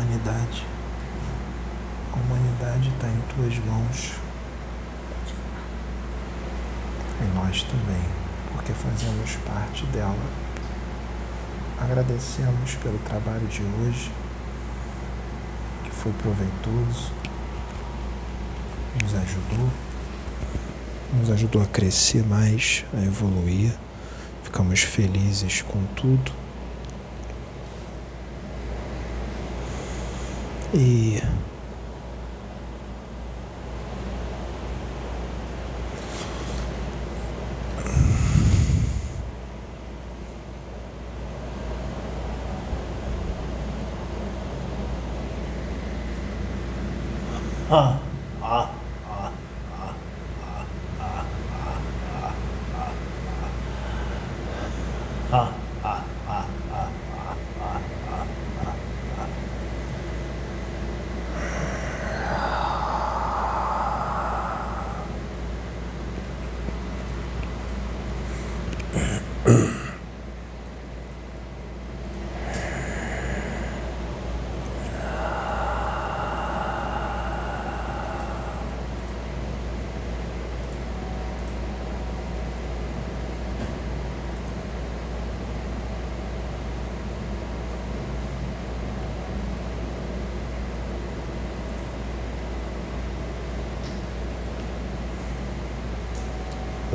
humanidade. A humanidade está em tuas mãos. E nós também, porque fazemos parte dela. Agradecemos pelo trabalho de hoje, que foi proveitoso, nos ajudou, nos ajudou a crescer mais, a evoluir. Ficamos felizes com tudo. E Ah.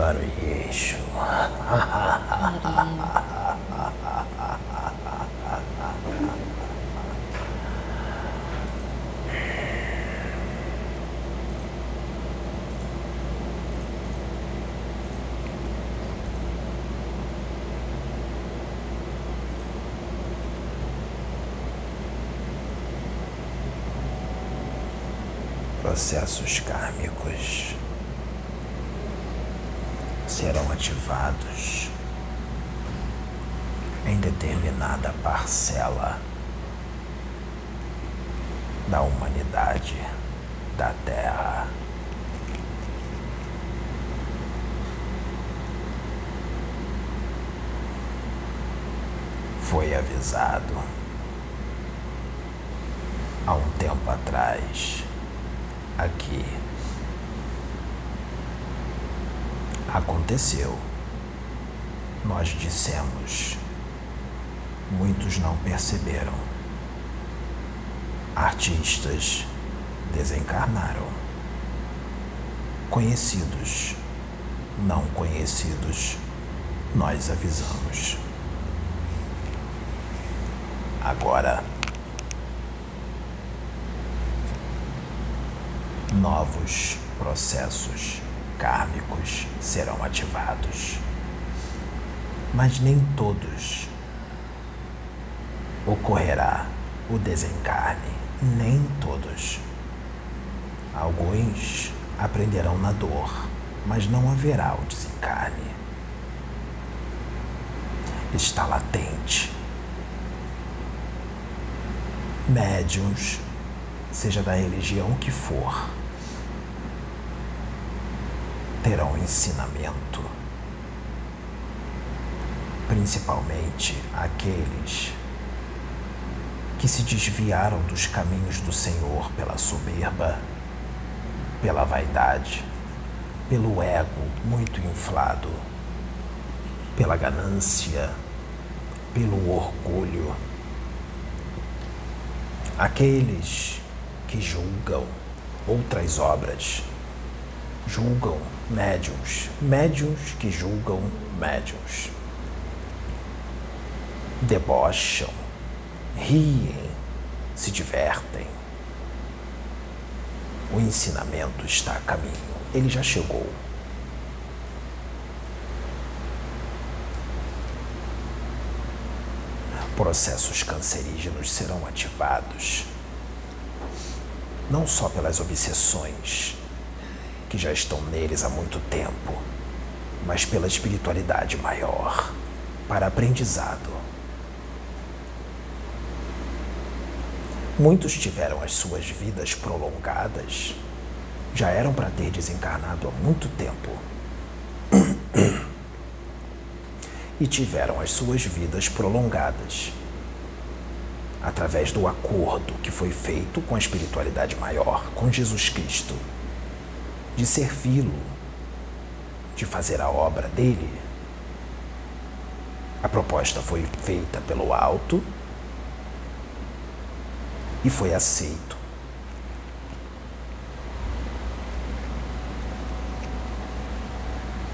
Para o eixo. Processos kármicos serão ativados em determinada parcela da humanidade da Terra. Foi avisado há um tempo atrás aqui Aconteceu. Nós dissemos. Muitos não perceberam. Artistas desencarnaram. Conhecidos, não conhecidos, nós avisamos. Agora, novos processos kármicos serão ativados. Mas nem todos ocorrerá o desencarne, nem todos. Alguns aprenderão na dor, mas não haverá o desencarne. Está latente. Médiuns, seja da religião que for, terão ensinamento, principalmente aqueles que se desviaram dos caminhos do Senhor pela soberba, pela vaidade, pelo ego muito inflado, pela ganância, pelo orgulho. Aqueles que julgam outras obras, julgam médiums, médiums que julgam médiums. Debocham, riem, se divertem. O ensinamento está a caminho, ele já chegou. Processos cancerígenos serão ativados não só pelas obsessões que já estão neles há muito tempo, mas pela espiritualidade maior, para aprendizado. Muitos tiveram as suas vidas prolongadas, já eram para ter desencarnado há muito tempo. E tiveram as suas vidas prolongadas. através do acordo que foi feito com a espiritualidade maior, com Jesus Cristo, de servi-lo, de fazer a obra dele. A proposta foi feita pelo alto e foi aceito.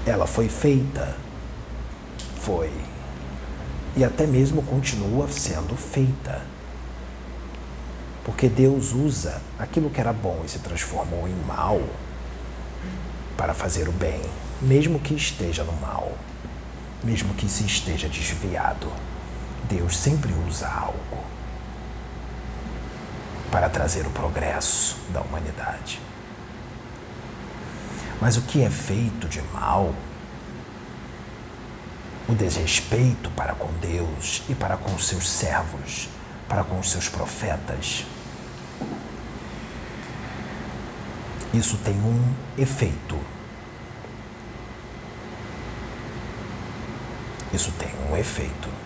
Ela foi feita, foi, e até mesmo continua sendo feita. Porque Deus usa aquilo que era bom e se transformou em mal para fazer o bem, mesmo que esteja no mal, mesmo que se esteja desviado. Deus sempre usa algo para trazer o progresso da humanidade. Mas o que é feito de mal, o desrespeito para com Deus e para com os seus servos, para com os seus profetas, isso tem um efeito. Isso tem um efeito.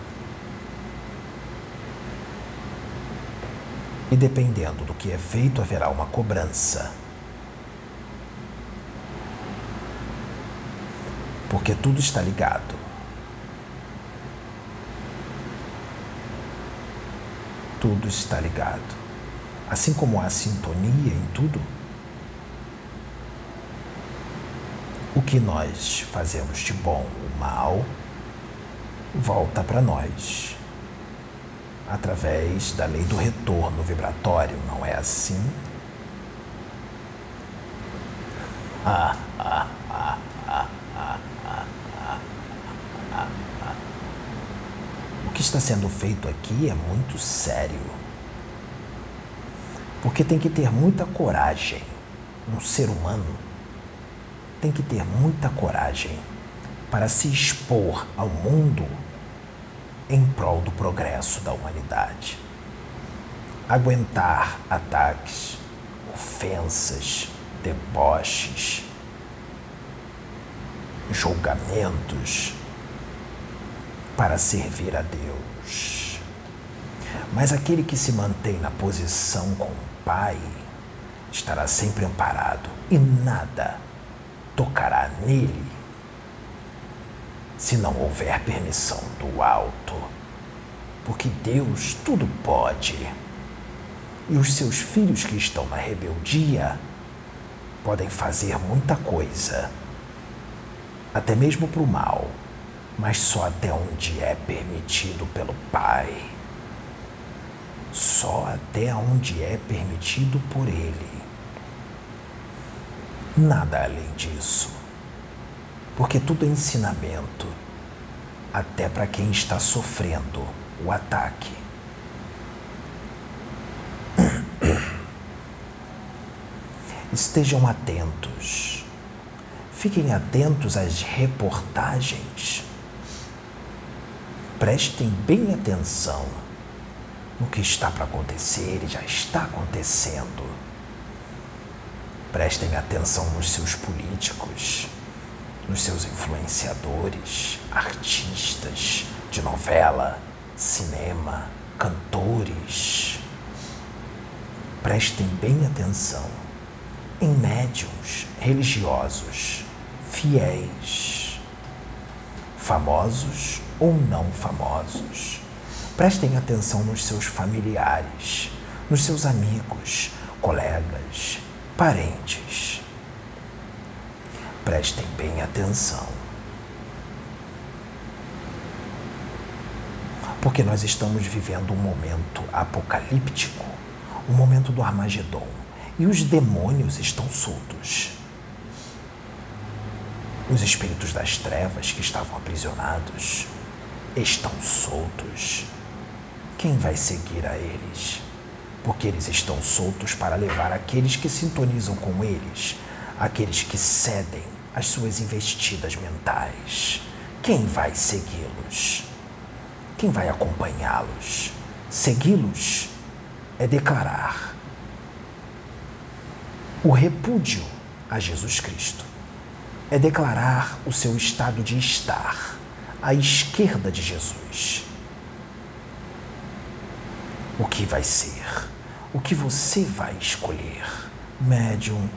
E dependendo do que é feito, haverá uma cobrança. Porque tudo está ligado. Tudo está ligado. Assim como há sintonia em tudo, o que nós fazemos de bom ou mal volta para nós através da lei do retorno vibratório, não é assim? o que está sendo feito aqui é muito sério. Porque tem que ter muita coragem. Um ser humano tem que ter muita coragem para se expor ao mundo em prol do progresso da humanidade. Aguentar ataques, ofensas, deboches, julgamentos para servir a Deus. Mas aquele que se mantém na posição com o Pai estará sempre amparado e nada tocará nele se não houver permissão do alto. Porque Deus tudo pode. E os seus filhos que estão na rebeldia podem fazer muita coisa, até mesmo para o mal, mas só até onde é permitido pelo Pai. Só até onde é permitido por Ele. Nada além disso porque tudo é ensinamento, até para quem está sofrendo o ataque. Estejam atentos, fiquem atentos às reportagens, prestem bem atenção no que está para acontecer e já está acontecendo. Prestem atenção nos seus políticos nos seus influenciadores, artistas de novela, cinema, cantores. Prestem bem atenção em médiums religiosos, fiéis, famosos ou não famosos. Prestem atenção nos seus familiares, nos seus amigos, colegas, parentes Prestem bem atenção. Porque nós estamos vivendo um momento apocalíptico, um momento do Armagedon, e os demônios estão soltos. Os espíritos das trevas que estavam aprisionados estão soltos. Quem vai seguir a eles? Porque eles estão soltos para levar aqueles que sintonizam com eles, aqueles que cedem as suas investidas mentais. Quem vai segui-los? Quem vai acompanhá-los? Segui-los é declarar o repúdio a Jesus Cristo. É declarar o seu estado de estar à esquerda de Jesus. o que vai ser, o que você vai escolher. Médium,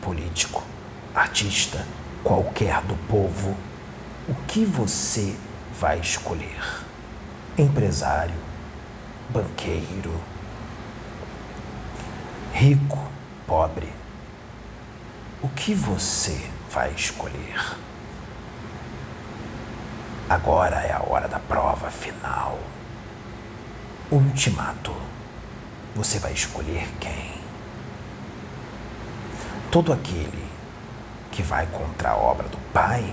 político, artista, qualquer do povo, o que você vai escolher? Empresário, banqueiro, rico, pobre, o que você vai escolher? Agora é a hora da prova final. Ultimato. Você vai escolher quem? Todo aquele que vai contra a obra do Pai,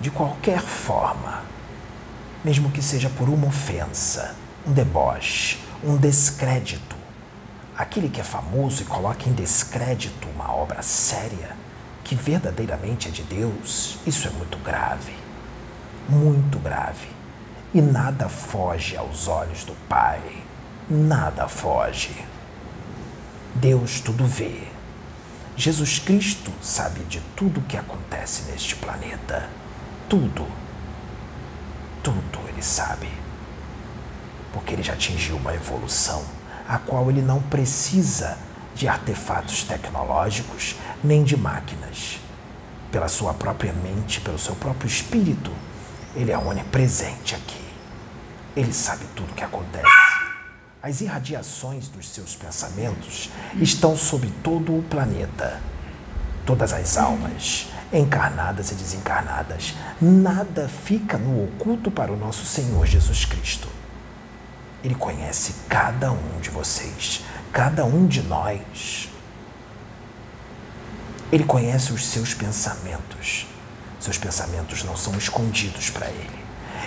de qualquer forma, mesmo que seja por uma ofensa, um deboche, um descrédito, aquele que é famoso e coloca em descrédito uma obra séria, que verdadeiramente é de Deus, isso é muito grave. Muito grave. E nada foge aos olhos do Pai. Nada foge. Deus tudo vê. Jesus Cristo sabe de tudo o que acontece neste planeta. Tudo. Tudo ele sabe. Porque ele já atingiu uma evolução a qual ele não precisa de artefatos tecnológicos nem de máquinas. Pela sua própria mente, pelo seu próprio espírito, ele é onipresente aqui. Ele sabe tudo o que acontece. As irradiações dos seus pensamentos estão sobre todo o planeta. Todas as almas, encarnadas e desencarnadas, nada fica no oculto para o nosso Senhor Jesus Cristo. Ele conhece cada um de vocês, cada um de nós. Ele conhece os seus pensamentos. Seus pensamentos não são escondidos para ele.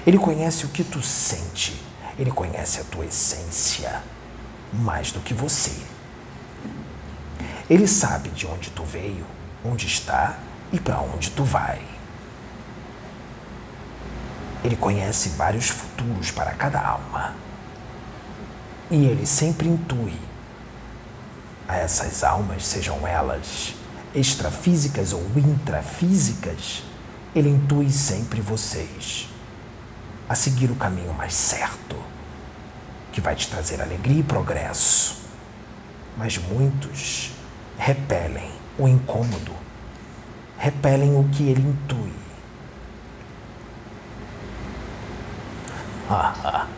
Ele conhece o que tu sente ele conhece a tua essência mais do que você. Ele sabe de onde tu veio, onde está e para onde tu vai. Ele conhece vários futuros para cada alma. E ele sempre intui a essas almas, sejam elas extrafísicas ou intrafísicas, ele intui sempre vocês a seguir o caminho mais certo, que vai te trazer alegria e progresso. Mas muitos repelem o incômodo, repelem o que ele intui.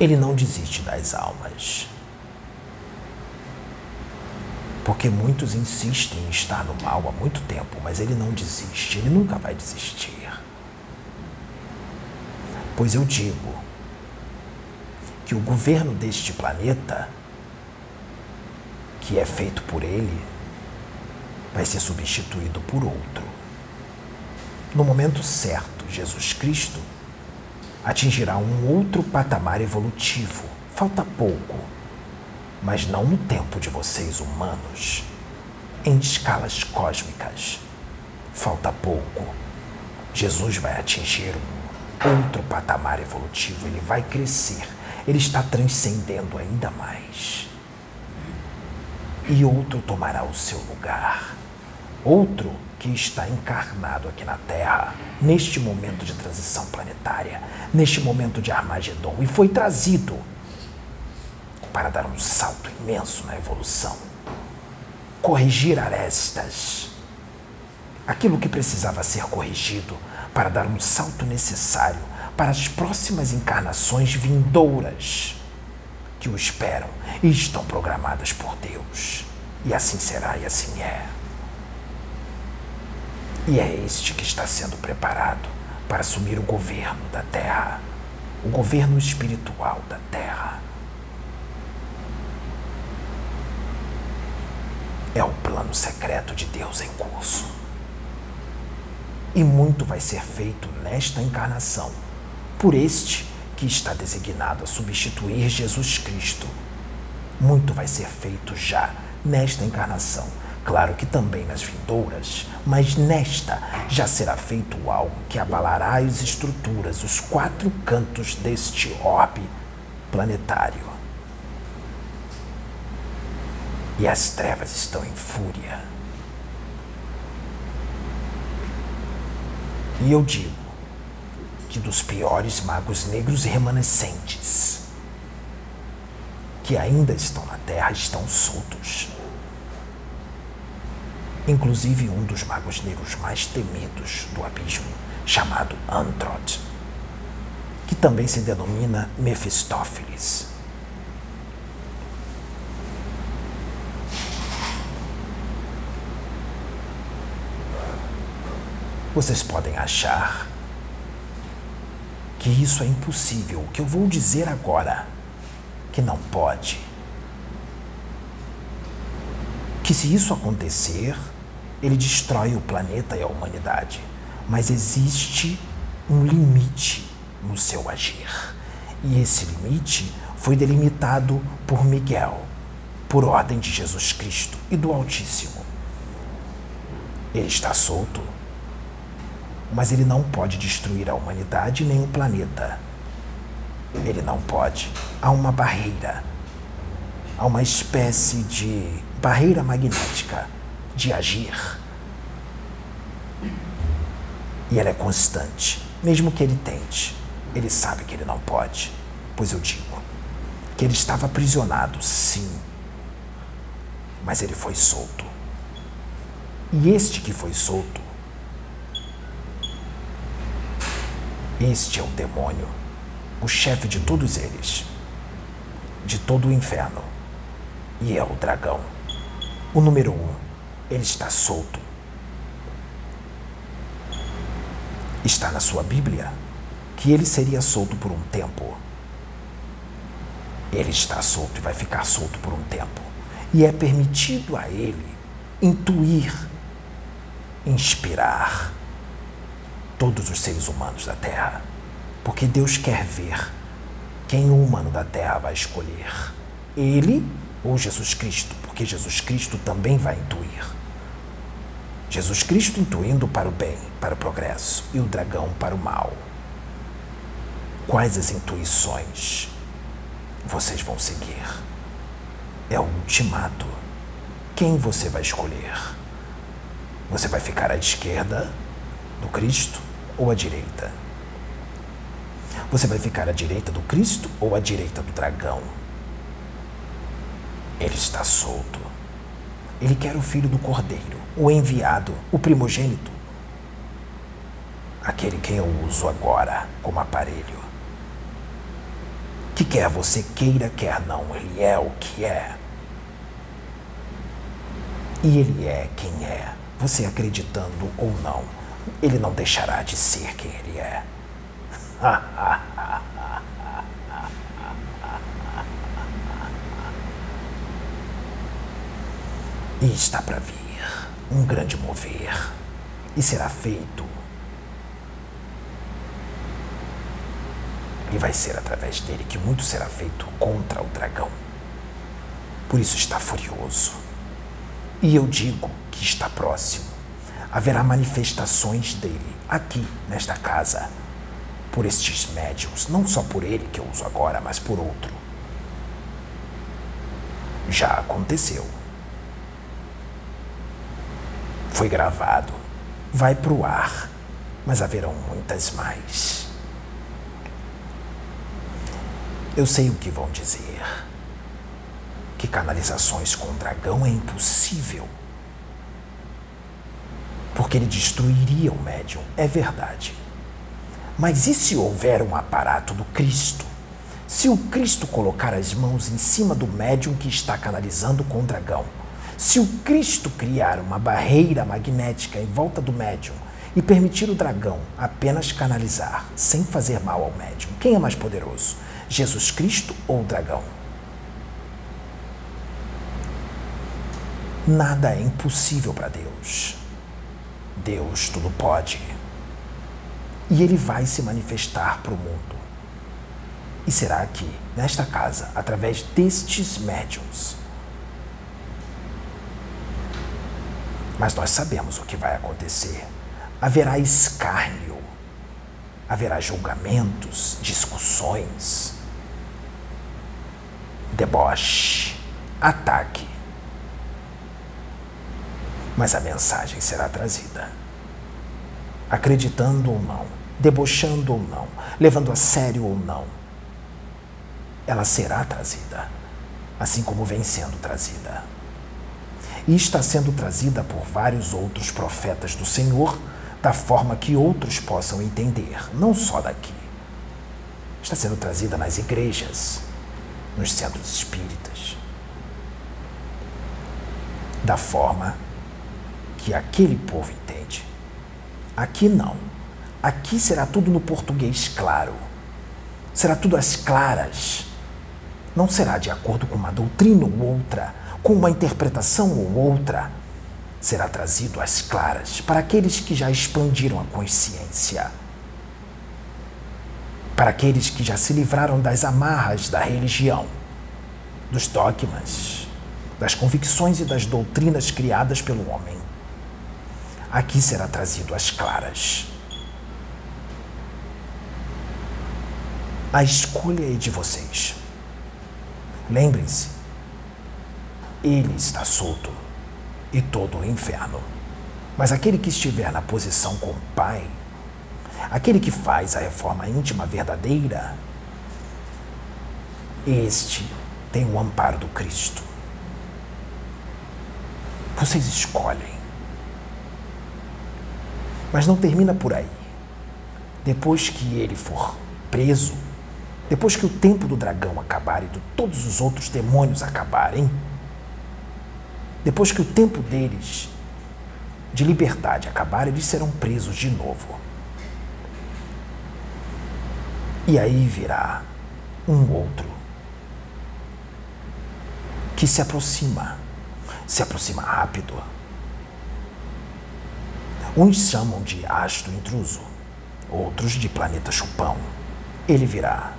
Ele não desiste das almas. Porque muitos insistem em estar no mal há muito tempo, mas ele não desiste, ele nunca vai desistir. Pois eu digo que o governo deste planeta, que é feito por ele, vai ser substituído por outro. No momento certo, Jesus Cristo atingirá um outro patamar evolutivo. Falta pouco mas não no tempo de vocês humanos, em escalas cósmicas. Falta pouco. Jesus vai atingir um outro patamar evolutivo, ele vai crescer, ele está transcendendo ainda mais. E outro tomará o seu lugar. Outro que está encarnado aqui na Terra, neste momento de transição planetária, neste momento de Armagedon, e foi trazido para dar um salto imenso na evolução. Corrigir arestas. Aquilo que precisava ser corrigido para dar um salto necessário para as próximas encarnações vindouras que o esperam e estão programadas por Deus. E assim será e assim é. E é este que está sendo preparado para assumir o governo da Terra, o governo espiritual da Terra. É o plano secreto de Deus em curso. E muito vai ser feito nesta encarnação por este que está designado a substituir Jesus Cristo. Muito vai ser feito já nesta encarnação. Claro que também nas vindouras, mas nesta já será feito algo que abalará as estruturas, os quatro cantos deste orbe planetário. E as trevas estão em fúria. E eu digo que dos piores magos negros remanescentes que ainda estão na Terra estão soltos. Inclusive um dos magos negros mais temidos do abismo, chamado Androd, que também se denomina Mefistófeles. Vocês podem achar que isso é impossível, o que eu vou dizer agora, que não pode. Que se isso acontecer, ele destrói o planeta e a humanidade. Mas existe um limite no seu agir. E esse limite foi delimitado por Miguel, por ordem de Jesus Cristo e do Altíssimo. Ele está solto mas ele não pode destruir a humanidade nem o planeta. Ele não pode. Há uma barreira. Há uma espécie de barreira magnética de agir. E ela é constante. Mesmo que ele tente, ele sabe que ele não pode. Pois eu digo que ele estava aprisionado, sim. Mas ele foi solto. E este que foi solto Este é o demônio, o chefe de todos eles, de todo o inferno, e é o dragão. O número um, ele está solto. Está na sua Bíblia que ele seria solto por um tempo. Ele está solto e vai ficar solto por um tempo. E é permitido a ele intuir, inspirar, todos os seres humanos da Terra, porque Deus quer ver quem o humano da Terra vai escolher: ele ou Jesus Cristo, porque Jesus Cristo também vai intuir. Jesus Cristo intuindo para o bem, para o progresso, e o dragão para o mal. Quais as intuições vocês vão seguir? É o ultimato. Quem você vai escolher? Você vai ficar à esquerda do Cristo ou à direita? Você vai ficar à direita do Cristo ou à direita do dragão? Ele está solto. Ele quer o filho do cordeiro, o enviado, o primogênito. Aquele quem eu uso agora como aparelho. Que quer você queira, quer não, ele é o que é. E ele é quem é, você acreditando ou não ele não deixará de ser quem ele é. e está para vir um grande mover, e será feito. E vai ser através dele que muito será feito contra o dragão. Por isso está furioso. E eu digo que está próximo haverá manifestações dele aqui nesta casa, por estes médiums, não só por ele que eu uso agora, mas por outro. Já aconteceu. Foi gravado, vai para o ar, mas haverão muitas mais. Eu sei o que vão dizer. Que canalizações com o dragão é impossível porque ele destruiria o médium, é verdade. Mas e se houver um aparato do Cristo? Se o Cristo colocar as mãos em cima do médium que está canalizando com o dragão, se o Cristo criar uma barreira magnética em volta do médium e permitir o dragão apenas canalizar, sem fazer mal ao médium, quem é mais poderoso? Jesus Cristo ou o dragão? Nada é impossível para Deus. Deus tudo pode. E ele vai se manifestar para o mundo. E será que, nesta casa, através destes médiums, mas nós sabemos o que vai acontecer. Haverá escárnio, haverá julgamentos, discussões, deboche, ataque mas a mensagem será trazida. Acreditando ou não, debochando ou não, levando a sério ou não, ela será trazida, assim como vem sendo trazida. E está sendo trazida por vários outros profetas do Senhor, da forma que outros possam entender, não só daqui. Está sendo trazida nas igrejas, nos centros espíritas, da forma que aquele povo entende. Aqui não. Aqui será tudo no português claro. Será tudo às claras. Não será de acordo com uma doutrina ou outra, com uma interpretação ou outra. Será trazido às claras para aqueles que já expandiram a consciência. Para aqueles que já se livraram das amarras da religião, dos dogmas, das convicções e das doutrinas criadas pelo homem aqui será trazido às claras. A escolha é de vocês. Lembrem-se, ele está solto e todo o inferno. Mas aquele que estiver na posição com o Pai, aquele que faz a reforma íntima verdadeira, este tem o amparo do Cristo. Vocês escolhem. Mas não termina por aí. Depois que ele for preso, depois que o tempo do dragão acabar e de todos os outros demônios acabarem, depois que o tempo deles de liberdade acabar, eles serão presos de novo. E aí virá um outro que se aproxima, se aproxima rápido Uns chamam de astro intruso, outros de planeta chupão. Ele virá.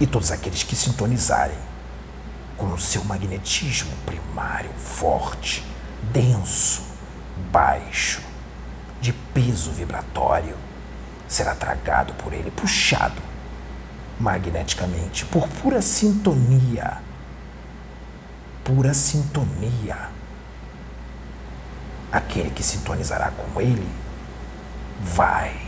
E todos aqueles que sintonizarem com o seu magnetismo primário forte, denso, baixo, de peso vibratório, será tragado por ele, puxado magneticamente por pura sintonia. Pura sintonia aquele que sintonizará com ele vai.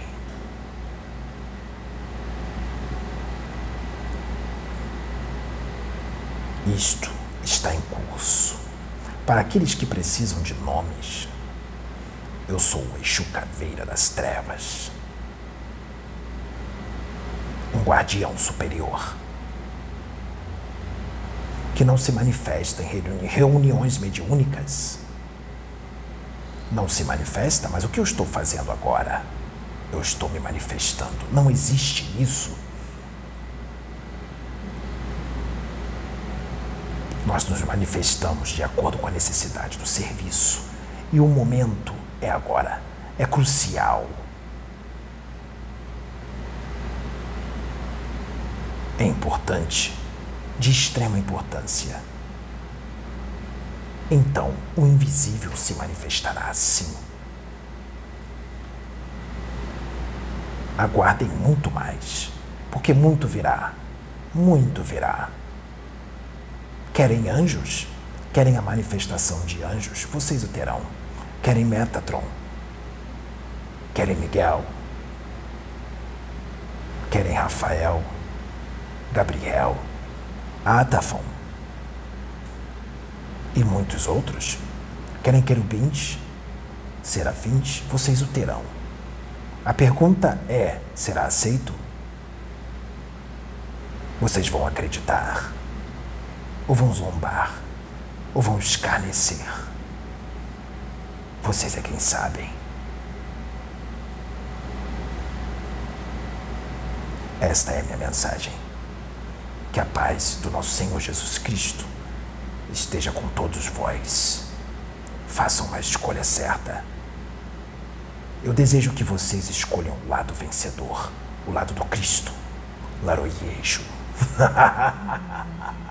Isto está em curso. Para aqueles que precisam de nomes, eu sou o Exu Caveira das Trevas, um guardião superior que não se manifesta em reuniões mediúnicas não se manifesta, mas o que eu estou fazendo agora? Eu estou me manifestando. Não existe isso. Nós nos manifestamos de acordo com a necessidade do serviço. E o momento é agora. É crucial. É importante, de extrema importância. Então o invisível se manifestará assim. Aguardem muito mais, porque muito virá, muito virá. Querem anjos? Querem a manifestação de anjos? Vocês o terão. Querem Metatron? Querem Miguel? Querem Rafael? Gabriel? Atafon? E muitos outros. Querem querubins, serafins, vocês o terão. A pergunta é: será aceito? Vocês vão acreditar? Ou vão zombar? Ou vão escarnecer? Vocês é quem sabem. Esta é a minha mensagem. Que a paz do nosso Senhor Jesus Cristo esteja com todos vós. Façam a escolha certa. Eu desejo que vocês escolham o lado vencedor, o lado do Cristo, Laroyejo.